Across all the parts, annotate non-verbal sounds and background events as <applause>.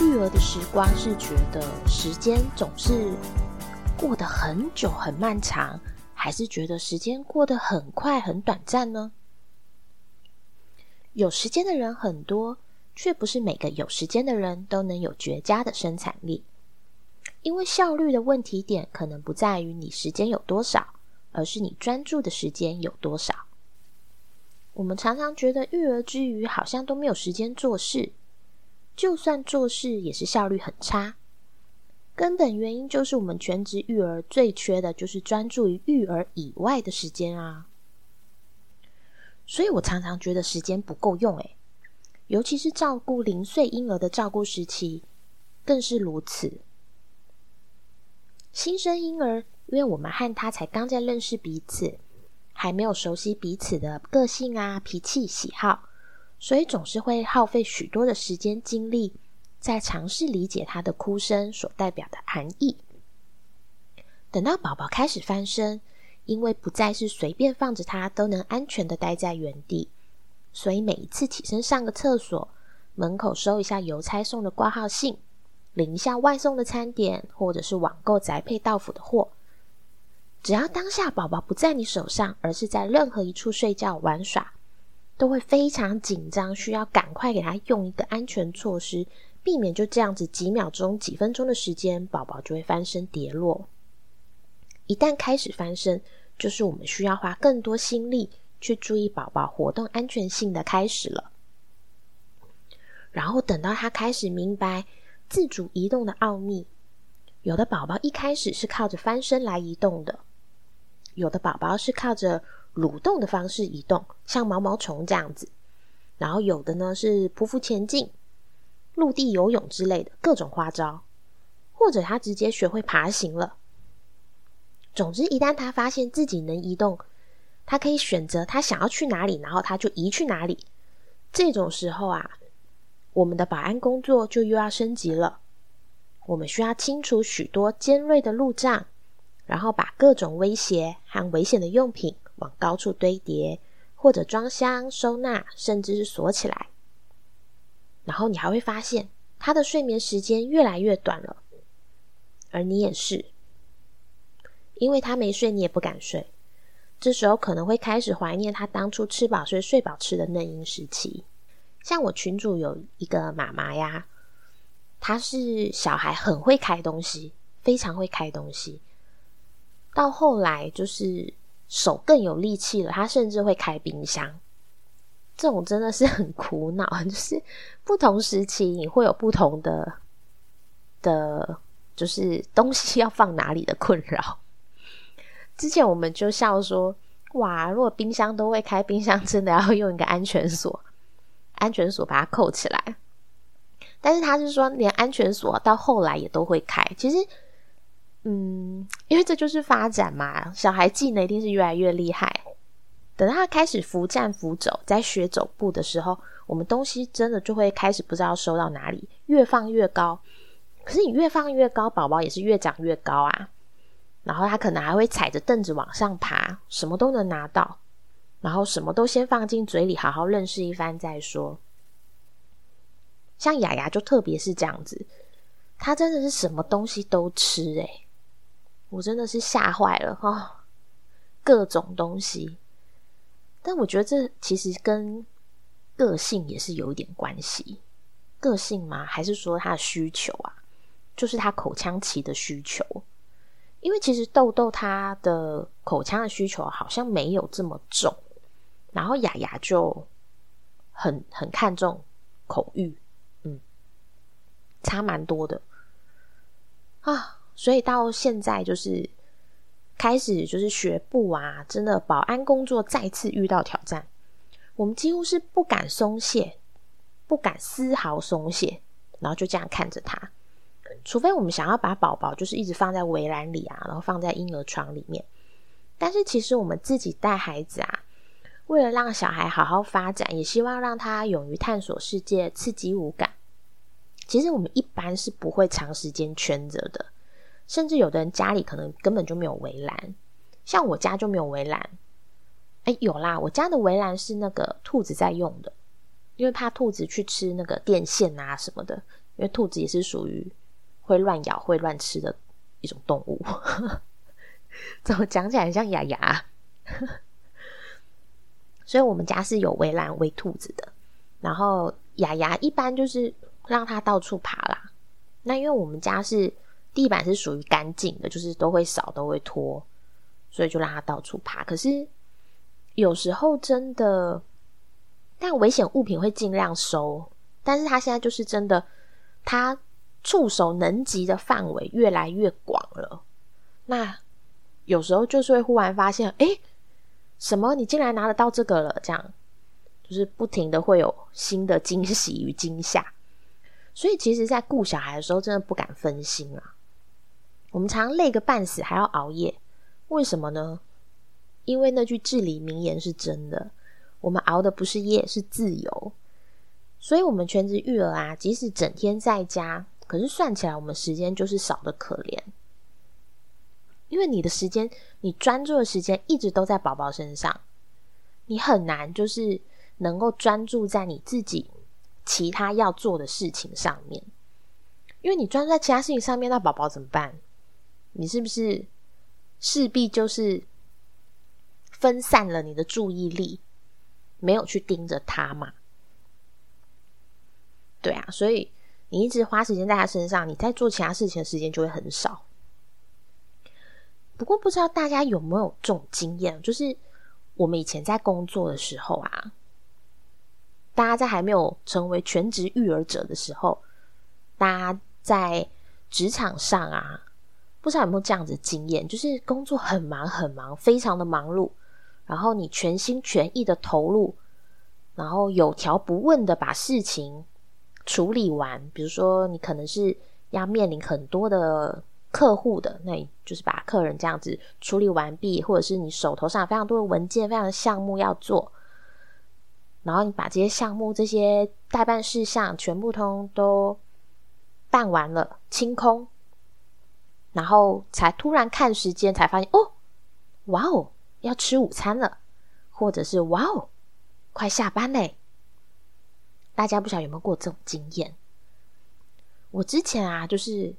育儿的时光是觉得时间总是过得很久很漫长，还是觉得时间过得很快很短暂呢？有时间的人很多，却不是每个有时间的人都能有绝佳的生产力。因为效率的问题点可能不在于你时间有多少，而是你专注的时间有多少。我们常常觉得育儿之余好像都没有时间做事，就算做事也是效率很差。根本原因就是我们全职育儿最缺的就是专注于育儿以外的时间啊。所以我常常觉得时间不够用，诶，尤其是照顾零岁婴儿的照顾时期，更是如此。新生婴儿，因为我们和他才刚在认识彼此，还没有熟悉彼此的个性啊、脾气、喜好，所以总是会耗费许多的时间精力，在尝试理解他的哭声所代表的含义。等到宝宝开始翻身，因为不再是随便放着他都能安全的待在原地，所以每一次起身上个厕所，门口收一下邮差送的挂号信。领一下外送的餐点，或者是网购宅配到府的货，只要当下宝宝不在你手上，而是在任何一处睡觉玩耍，都会非常紧张，需要赶快给他用一个安全措施，避免就这样子几秒钟、几分钟的时间，宝宝就会翻身跌落。一旦开始翻身，就是我们需要花更多心力去注意宝宝活动安全性的开始了。然后等到他开始明白。自主移动的奥秘，有的宝宝一开始是靠着翻身来移动的，有的宝宝是靠着蠕动的方式移动，像毛毛虫这样子，然后有的呢是匍匐前进、陆地游泳之类的各种花招，或者他直接学会爬行了。总之，一旦他发现自己能移动，他可以选择他想要去哪里，然后他就移去哪里。这种时候啊。我们的保安工作就又要升级了。我们需要清除许多尖锐的路障，然后把各种威胁和危险的用品往高处堆叠，或者装箱、收纳，甚至是锁起来。然后你还会发现，他的睡眠时间越来越短了，而你也是，因为他没睡，你也不敢睡。这时候可能会开始怀念他当初吃饱睡、睡饱吃的嫩婴时期。像我群主有一个妈妈呀，她是小孩很会开东西，非常会开东西。到后来就是手更有力气了，他甚至会开冰箱。这种真的是很苦恼，就是不同时期你会有不同的的，就是东西要放哪里的困扰。之前我们就笑说，哇，如果冰箱都会开，冰箱真的要用一个安全锁。安全锁把它扣起来，但是他是说连安全锁到后来也都会开。其实，嗯，因为这就是发展嘛，小孩技能一定是越来越厉害。等到他开始扶站扶走，在学走步的时候，我们东西真的就会开始不知道收到哪里，越放越高。可是你越放越高，宝宝也是越长越高啊。然后他可能还会踩着凳子往上爬，什么都能拿到。然后什么都先放进嘴里，好好认识一番再说。像雅雅就特别是这样子，她真的是什么东西都吃诶，我真的是吓坏了哈，各种东西。但我觉得这其实跟个性也是有一点关系，个性吗？还是说他的需求啊？就是他口腔期的需求。因为其实豆豆他的口腔的需求好像没有这么重。然后雅雅就很很看重口欲，嗯，差蛮多的啊。所以到现在就是开始就是学步啊，真的保安工作再次遇到挑战，我们几乎是不敢松懈，不敢丝毫松懈，然后就这样看着他，除非我们想要把宝宝就是一直放在围栏里啊，然后放在婴儿床里面。但是其实我们自己带孩子啊。为了让小孩好好发展，也希望让他勇于探索世界、刺激五感。其实我们一般是不会长时间圈着的，甚至有的人家里可能根本就没有围栏，像我家就没有围栏。哎，有啦，我家的围栏是那个兔子在用的，因为怕兔子去吃那个电线啊什么的，因为兔子也是属于会乱咬、会乱吃的一种动物。<laughs> 怎么讲起来像牙牙？<laughs> 所以我们家是有围栏围兔子的，然后雅雅一般就是让它到处爬啦。那因为我们家是地板是属于干净的，就是都会扫都会拖，所以就让它到处爬。可是有时候真的，但危险物品会尽量收。但是它现在就是真的，它触手能及的范围越来越广了。那有时候就是会忽然发现，哎。什么？你竟然拿得到这个了？这样就是不停的会有新的 <laughs> 惊喜与惊吓，所以其实，在顾小孩的时候，真的不敢分心啊。我们常累个半死，还要熬夜，为什么呢？因为那句至理名言是真的：我们熬的不是夜，是自由。所以，我们全职育儿啊，即使整天在家，可是算起来，我们时间就是少的可怜。因为你的时间，你专注的时间一直都在宝宝身上，你很难就是能够专注在你自己其他要做的事情上面。因为你专注在其他事情上面，那宝宝怎么办？你是不是势必就是分散了你的注意力，没有去盯着他嘛？对啊，所以你一直花时间在他身上，你在做其他事情的时间就会很少。不过不知道大家有没有这种经验，就是我们以前在工作的时候啊，大家在还没有成为全职育儿者的时候，大家在职场上啊，不知道有没有这样子经验，就是工作很忙很忙，非常的忙碌，然后你全心全意的投入，然后有条不紊的把事情处理完，比如说你可能是要面临很多的。客户的，那就是把客人这样子处理完毕，或者是你手头上非常多的文件、非常的项目要做，然后你把这些项目、这些代办事项全部通都办完了，清空，然后才突然看时间，才发现哦，哇哦，要吃午餐了，或者是哇哦，快下班嘞。大家不晓得有没有过这种经验？我之前啊，就是。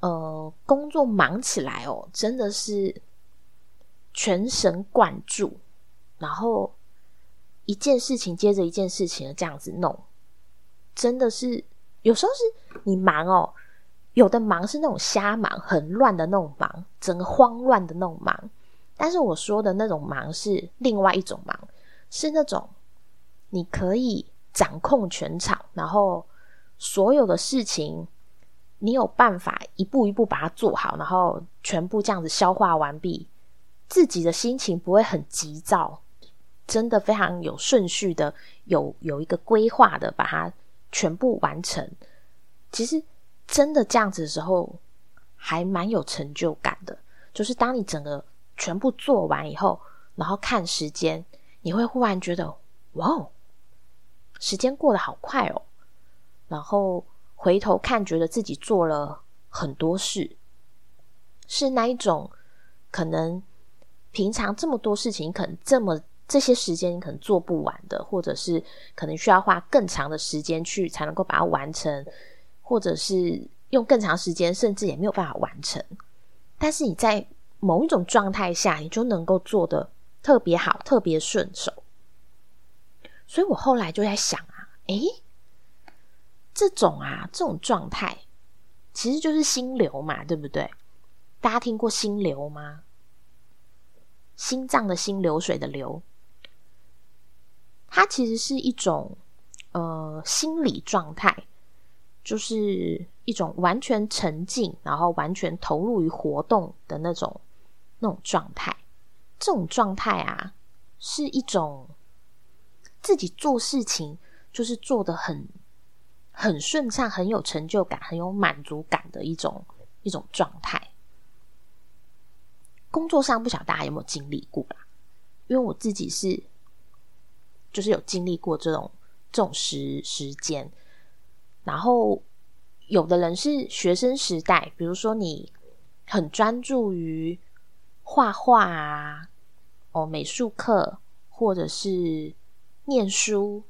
呃，工作忙起来哦，真的是全神贯注，然后一件事情接着一件事情的这样子弄，真的是有时候是你忙哦，有的忙是那种瞎忙，很乱的那种忙，整个慌乱的那种忙。但是我说的那种忙是另外一种忙，是那种你可以掌控全场，然后所有的事情。你有办法一步一步把它做好，然后全部这样子消化完毕，自己的心情不会很急躁，真的非常有顺序的，有有一个规划的把它全部完成。其实真的这样子的时候，还蛮有成就感的。就是当你整个全部做完以后，然后看时间，你会忽然觉得，哇哦，时间过得好快哦，然后。回头看，觉得自己做了很多事，是那一种可能平常这么多事情，可能这么这些时间你可能做不完的，或者是可能需要花更长的时间去才能够把它完成，或者是用更长时间，甚至也没有办法完成。但是你在某一种状态下，你就能够做的特别好，特别顺手。所以我后来就在想啊，诶。这种啊，这种状态其实就是心流嘛，对不对？大家听过心流吗？心脏的心，流水的流，它其实是一种呃心理状态，就是一种完全沉浸，然后完全投入于活动的那种那种状态。这种状态啊，是一种自己做事情就是做的很。很顺畅，很有成就感，很有满足感的一种一种状态。工作上不晓得大家有没有经历过啦？因为我自己是，就是有经历过这种这种时时间。然后有的人是学生时代，比如说你很专注于画画啊，哦美术课，或者是念书。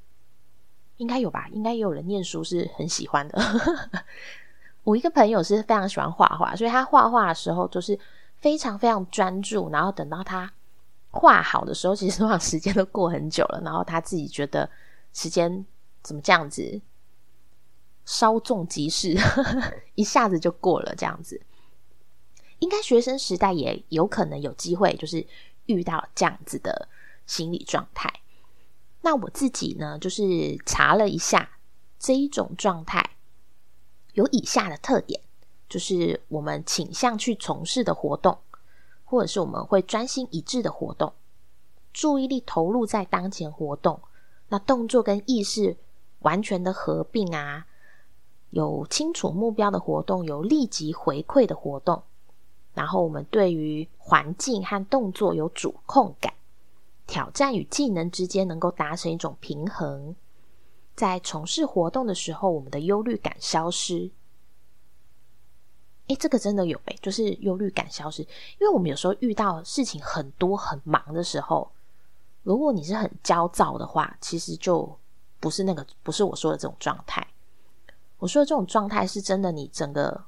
应该有吧？应该也有人念书是很喜欢的。<laughs> 我一个朋友是非常喜欢画画，所以他画画的时候就是非常非常专注，然后等到他画好的时候，其实往时间都过很久了，然后他自己觉得时间怎么这样子，稍纵即逝，<laughs> 一下子就过了这样子。应该学生时代也有可能有机会，就是遇到这样子的心理状态。那我自己呢，就是查了一下这一种状态，有以下的特点，就是我们倾向去从事的活动，或者是我们会专心一致的活动，注意力投入在当前活动，那动作跟意识完全的合并啊，有清楚目标的活动，有立即回馈的活动，然后我们对于环境和动作有主控感。挑战与技能之间能够达成一种平衡，在从事活动的时候，我们的忧虑感消失。诶，这个真的有诶，就是忧虑感消失。因为我们有时候遇到事情很多很忙的时候，如果你是很焦躁的话，其实就不是那个，不是我说的这种状态。我说的这种状态是真的，你整个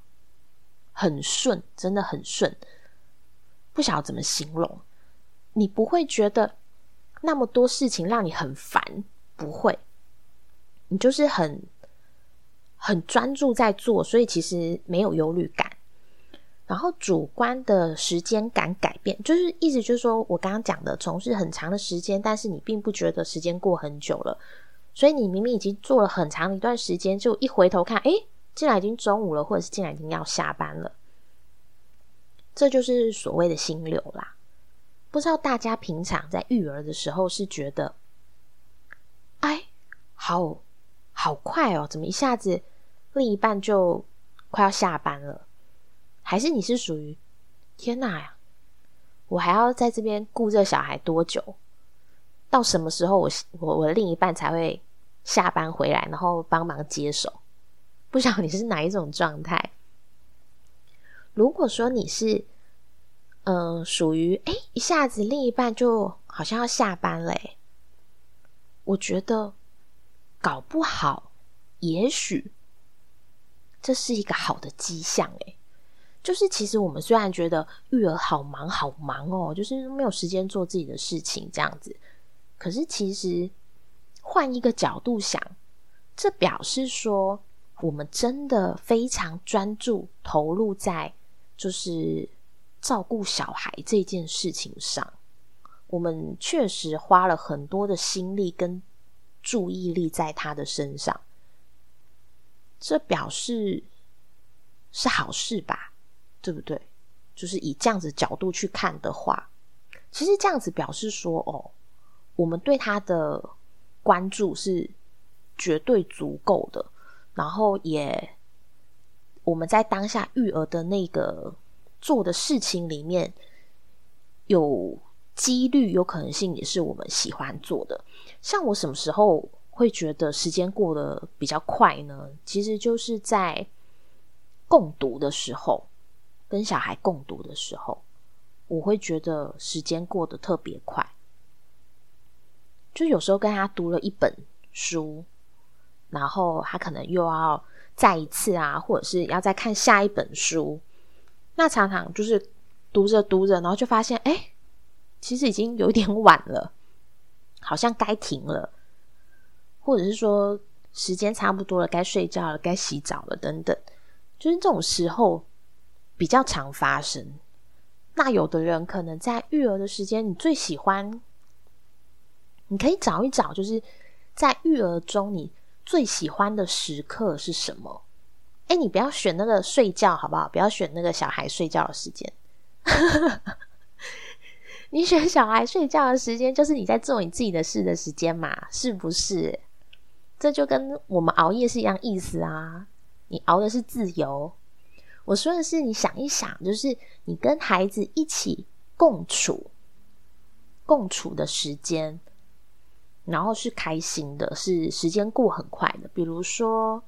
很顺，真的很顺，不晓得怎么形容，你不会觉得。那么多事情让你很烦，不会，你就是很很专注在做，所以其实没有忧虑感。然后主观的时间感改变，就是意思就是说我刚刚讲的，从事很长的时间，但是你并不觉得时间过很久了，所以你明明已经做了很长一段时间，就一回头看，哎，竟然已经中午了，或者是竟然已经要下班了，这就是所谓的心流啦。不知道大家平常在育儿的时候是觉得，哎，好好快哦，怎么一下子另一半就快要下班了？还是你是属于天哪呀？我还要在这边顾这小孩多久？到什么时候我我我另一半才会下班回来，然后帮忙接手？不晓得你是哪一种状态？如果说你是。嗯，属于哎，一下子另一半就好像要下班嘞。我觉得搞不好，也许这是一个好的迹象哎。就是其实我们虽然觉得育儿好忙好忙哦，就是没有时间做自己的事情这样子，可是其实换一个角度想，这表示说我们真的非常专注投入在就是。照顾小孩这件事情上，我们确实花了很多的心力跟注意力在他的身上，这表示是好事吧？对不对？就是以这样子角度去看的话，其实这样子表示说，哦，我们对他的关注是绝对足够的，然后也我们在当下育儿的那个。做的事情里面有几率、有可能性，也是我们喜欢做的。像我什么时候会觉得时间过得比较快呢？其实就是在共读的时候，跟小孩共读的时候，我会觉得时间过得特别快。就有时候跟他读了一本书，然后他可能又要再一次啊，或者是要再看下一本书。那常常就是读着读着，然后就发现，哎，其实已经有点晚了，好像该停了，或者是说时间差不多了，该睡觉了，该洗澡了，等等，就是这种时候比较常发生。那有的人可能在育儿的时间，你最喜欢，你可以找一找，就是在育儿中你最喜欢的时刻是什么。哎，你不要选那个睡觉好不好？不要选那个小孩睡觉的时间。<laughs> 你选小孩睡觉的时间，就是你在做你自己的事的时间嘛？是不是？这就跟我们熬夜是一样意思啊！你熬的是自由，我说的是你想一想，就是你跟孩子一起共处、共处的时间，然后是开心的，是时间过很快的。比如说。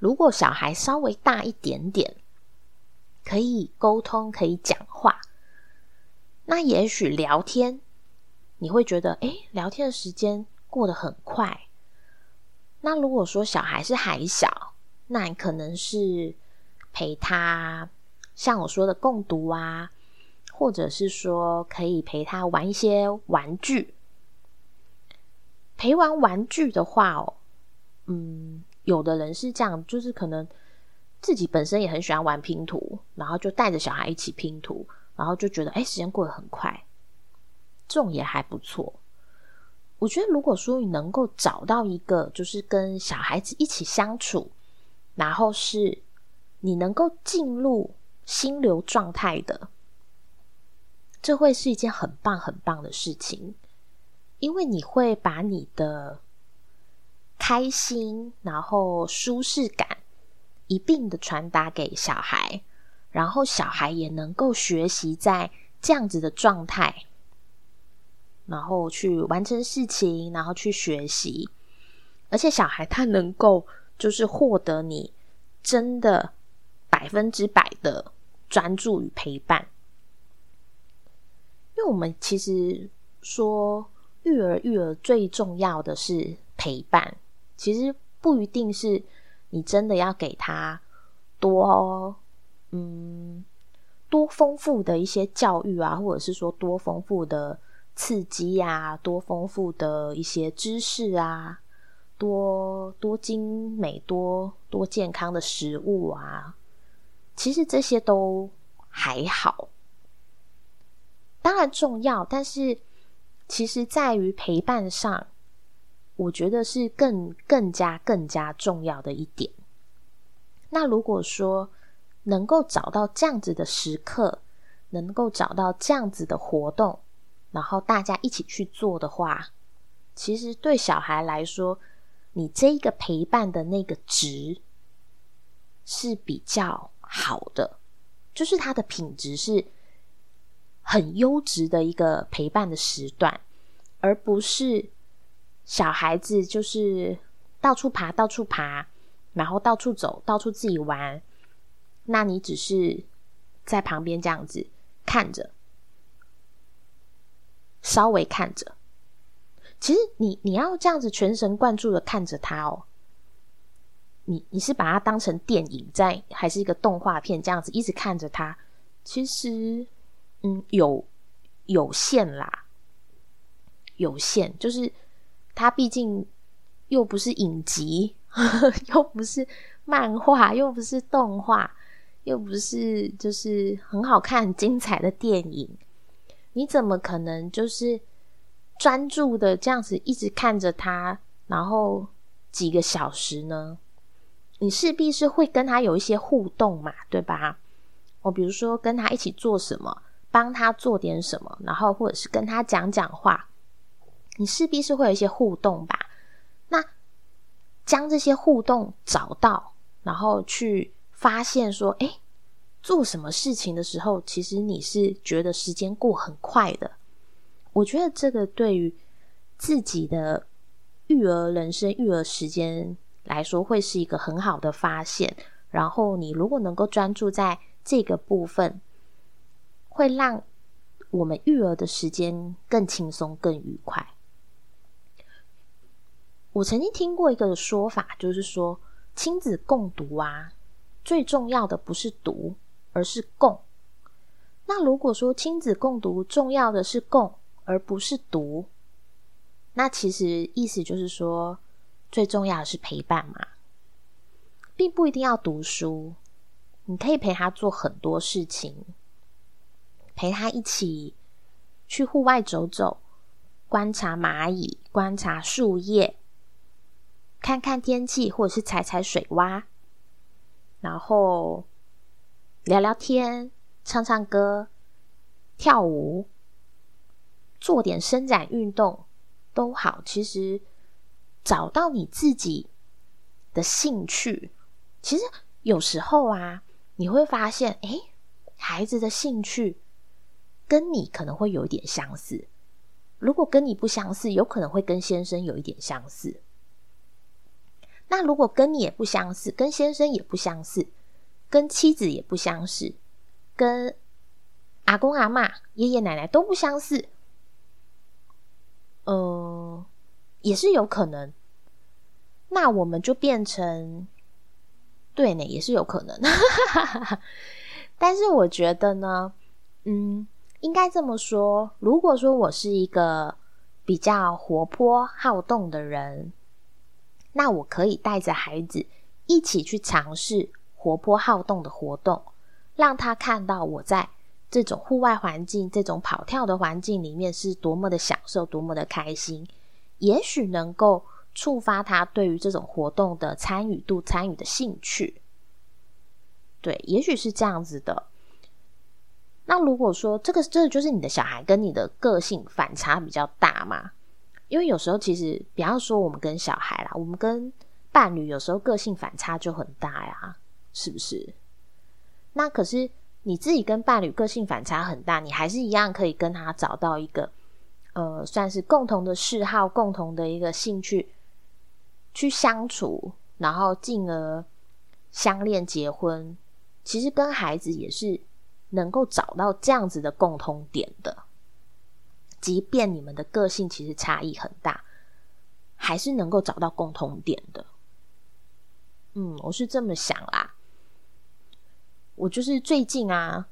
如果小孩稍微大一点点，可以沟通，可以讲话，那也许聊天，你会觉得，哎，聊天的时间过得很快，那如果说小孩是还小，那你可能是陪他，像我说的共读啊，或者是说可以陪他玩一些玩具。陪玩玩具的话哦，嗯，有的人是这样，就是可能自己本身也很喜欢玩拼图，然后就带着小孩一起拼图，然后就觉得哎，时间过得很快，这种也还不错。我觉得，如果说你能够找到一个，就是跟小孩子一起相处，然后是你能够进入心流状态的，这会是一件很棒很棒的事情，因为你会把你的开心，然后舒适感一并的传达给小孩，然后小孩也能够学习在这样子的状态。然后去完成事情，然后去学习，而且小孩他能够就是获得你真的百分之百的专注与陪伴，因为我们其实说育儿育儿最重要的是陪伴，其实不一定是你真的要给他多嗯多丰富的一些教育啊，或者是说多丰富的。刺激呀，多丰富的一些知识啊，多多精美、多多健康的食物啊，其实这些都还好，当然重要，但是其实在于陪伴上，我觉得是更更加更加重要的一点。那如果说能够找到这样子的时刻，能够找到这样子的活动。然后大家一起去做的话，其实对小孩来说，你这一个陪伴的那个值是比较好的，就是它的品质是很优质的一个陪伴的时段，而不是小孩子就是到处爬、到处爬，然后到处走、到处自己玩，那你只是在旁边这样子看着。稍微看着，其实你你要这样子全神贯注的看着他哦。你你是把它当成电影在，还是一个动画片这样子一直看着他？其实，嗯，有有限啦，有限，就是它毕竟又不是影集，<laughs> 又不是漫画，又不是动画，又不是就是很好看、很精彩的电影。你怎么可能就是专注的这样子一直看着他，然后几个小时呢？你势必是会跟他有一些互动嘛，对吧？我比如说跟他一起做什么，帮他做点什么，然后或者是跟他讲讲话，你势必是会有一些互动吧？那将这些互动找到，然后去发现说，哎。做什么事情的时候，其实你是觉得时间过很快的。我觉得这个对于自己的育儿人生、育儿时间来说，会是一个很好的发现。然后你如果能够专注在这个部分，会让我们育儿的时间更轻松、更愉快。我曾经听过一个说法，就是说亲子共读啊，最重要的不是读。而是共。那如果说亲子共读重要的是共，而不是读，那其实意思就是说，最重要的是陪伴嘛，并不一定要读书，你可以陪他做很多事情，陪他一起去户外走走，观察蚂蚁，观察树叶，看看天气，或者是踩踩水洼，然后。聊聊天，唱唱歌，跳舞，做点伸展运动都好。其实找到你自己的兴趣，其实有时候啊，你会发现，哎，孩子的兴趣跟你可能会有一点相似。如果跟你不相似，有可能会跟先生有一点相似。那如果跟你也不相似，跟先生也不相似。跟妻子也不相似，跟阿公阿妈、爷爷奶奶都不相似，呃，也是有可能。那我们就变成对呢，也是有可能。<laughs> 但是我觉得呢，嗯，应该这么说：如果说我是一个比较活泼好动的人，那我可以带着孩子一起去尝试活泼好动的活动，让他看到我在这种户外环境、这种跑跳的环境里面是多么的享受、多么的开心，也许能够触发他对于这种活动的参与度、参与的兴趣。对，也许是这样子的。那如果说这个这就是你的小孩跟你的个性反差比较大嘛？因为有时候其实，比方说我们跟小孩啦，我们跟伴侣有时候个性反差就很大呀，是不是？那可是你自己跟伴侣个性反差很大，你还是一样可以跟他找到一个呃，算是共同的嗜好、共同的一个兴趣去相处，然后进而相恋结婚。其实跟孩子也是能够找到这样子的共通点的，即便你们的个性其实差异很大，还是能够找到共通点的。嗯，我是这么想啦。我就是最近啊，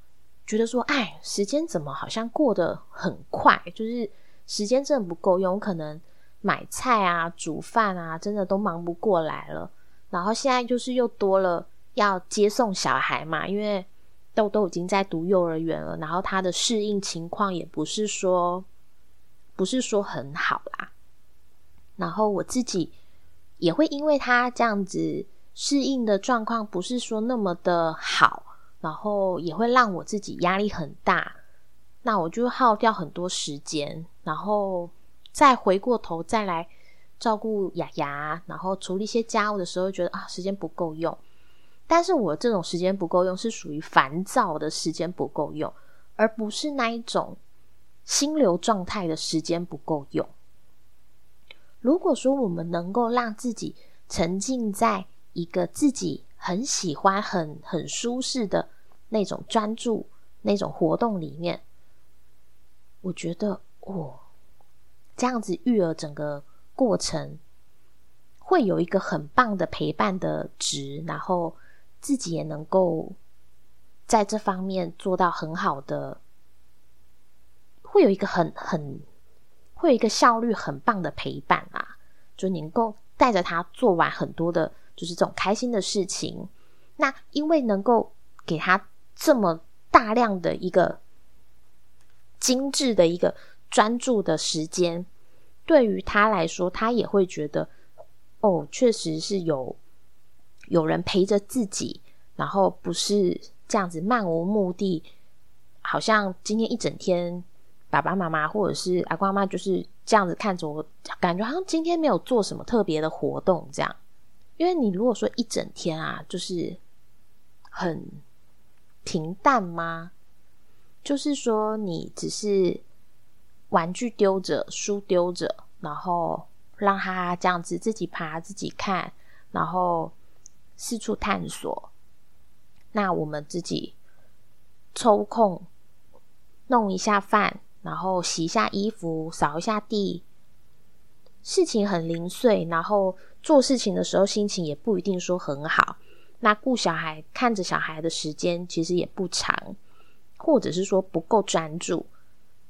觉得说，哎，时间怎么好像过得很快，就是时间真的不够用，可能买菜啊、煮饭啊，真的都忙不过来了。然后现在就是又多了。要接送小孩嘛，因为豆豆已经在读幼儿园了，然后他的适应情况也不是说不是说很好啦。然后我自己也会因为他这样子适应的状况不是说那么的好，然后也会让我自己压力很大。那我就耗掉很多时间，然后再回过头再来照顾雅雅，然后处理一些家务的时候，觉得啊时间不够用。但是我这种时间不够用，是属于烦躁的时间不够用，而不是那一种心流状态的时间不够用。如果说我们能够让自己沉浸在一个自己很喜欢、很很舒适的那种专注那种活动里面，我觉得哦，这样子育儿整个过程会有一个很棒的陪伴的值，然后。自己也能够在这方面做到很好的，会有一个很很会有一个效率很棒的陪伴啊！就能够带着他做完很多的，就是这种开心的事情。那因为能够给他这么大量的一个精致的一个专注的时间，对于他来说，他也会觉得哦，确实是有。有人陪着自己，然后不是这样子漫无目的，好像今天一整天，爸爸妈妈或者是阿公阿妈就是这样子看着我，感觉好像今天没有做什么特别的活动这样。因为你如果说一整天啊，就是很平淡吗？就是说你只是玩具丢着，书丢着，然后让他这样子自己爬自己看，然后。四处探索，那我们自己抽空弄一下饭，然后洗一下衣服，扫一下地，事情很零碎。然后做事情的时候心情也不一定说很好。那顾小孩、看着小孩的时间其实也不长，或者是说不够专注。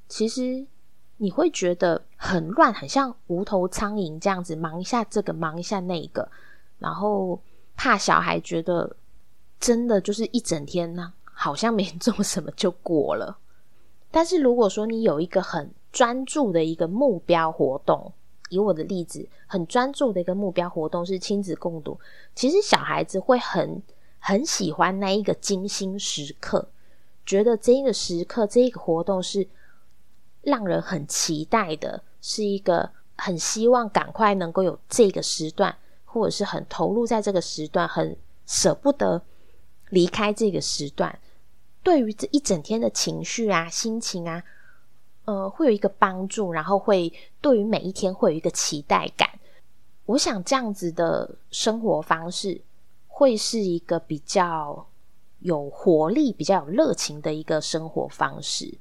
其实你会觉得很乱，很像无头苍蝇这样子，忙一下这个，忙一下那个，然后。怕小孩觉得真的就是一整天呢，好像没做什么就过了。但是如果说你有一个很专注的一个目标活动，以我的例子，很专注的一个目标活动是亲子共读，其实小孩子会很很喜欢那一个精心时刻，觉得这一个时刻这一个活动是让人很期待的，是一个很希望赶快能够有这个时段。或者是很投入在这个时段，很舍不得离开这个时段，对于这一整天的情绪啊、心情啊，呃，会有一个帮助，然后会对于每一天会有一个期待感。我想这样子的生活方式会是一个比较有活力、比较有热情的一个生活方式。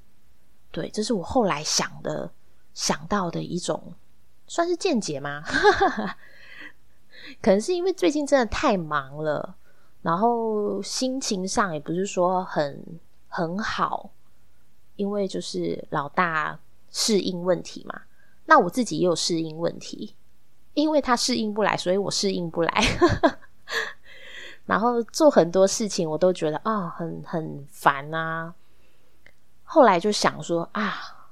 对，这是我后来想的、想到的一种，算是见解吗？<laughs> 可能是因为最近真的太忙了，然后心情上也不是说很很好，因为就是老大适应问题嘛。那我自己也有适应问题，因为他适应不来，所以我适应不来。<laughs> 然后做很多事情，我都觉得啊，很很烦啊。后来就想说啊，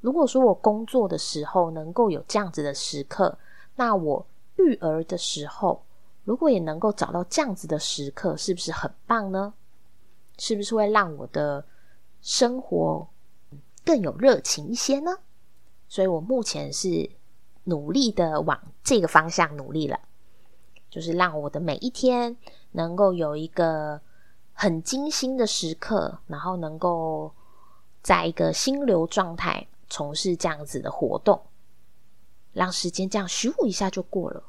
如果说我工作的时候能够有这样子的时刻，那我育儿的时候，如果也能够找到这样子的时刻，是不是很棒呢？是不是会让我的生活更有热情一些呢？所以我目前是努力的往这个方向努力了。就是让我的每一天能够有一个很精心的时刻，然后能够在一个心流状态从事这样子的活动，让时间这样咻一下就过了，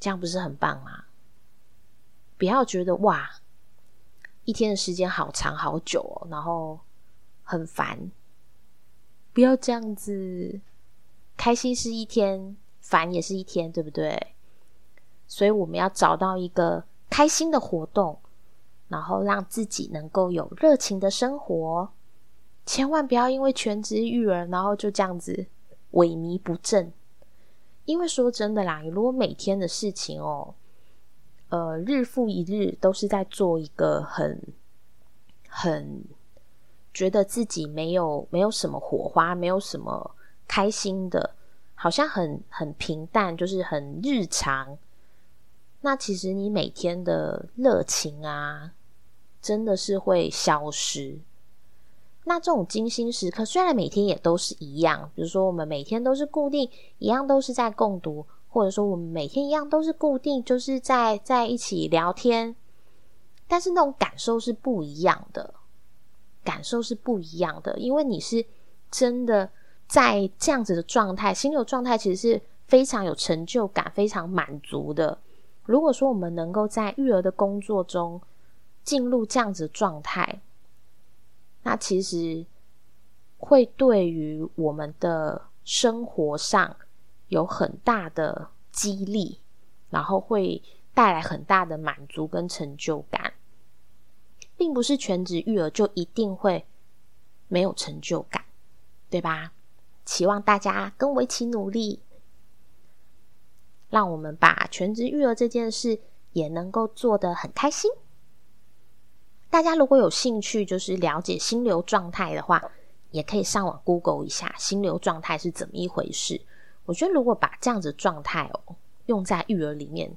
这样不是很棒吗？不要觉得哇，一天的时间好长好久哦，然后很烦，不要这样子，开心是一天，烦也是一天，对不对？所以我们要找到一个开心的活动，然后让自己能够有热情的生活。千万不要因为全职育儿，然后就这样子萎靡不振。因为说真的啦，你如果每天的事情哦，呃，日复一日都是在做一个很很觉得自己没有没有什么火花，没有什么开心的，好像很很平淡，就是很日常。那其实你每天的热情啊，真的是会消失。那这种精心时刻，虽然每天也都是一样，比如说我们每天都是固定一样，都是在共读，或者说我们每天一样都是固定，就是在在一起聊天，但是那种感受是不一样的，感受是不一样的，因为你是真的在这样子的状态，心流状态其实是非常有成就感、非常满足的。如果说我们能够在育儿的工作中进入这样子的状态，那其实会对于我们的生活上有很大的激励，然后会带来很大的满足跟成就感，并不是全职育儿就一定会没有成就感，对吧？期望大家跟我一起努力。让我们把全职育儿这件事也能够做得很开心。大家如果有兴趣，就是了解心流状态的话，也可以上网 Google 一下心流状态是怎么一回事。我觉得如果把这样子状态哦用在育儿里面，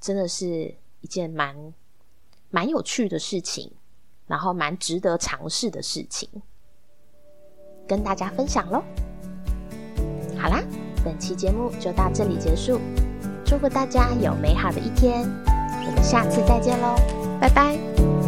真的是一件蛮蛮有趣的事情，然后蛮值得尝试的事情，跟大家分享喽。好啦。本期节目就到这里结束，祝福大家有美好的一天，我们下次再见喽，拜拜。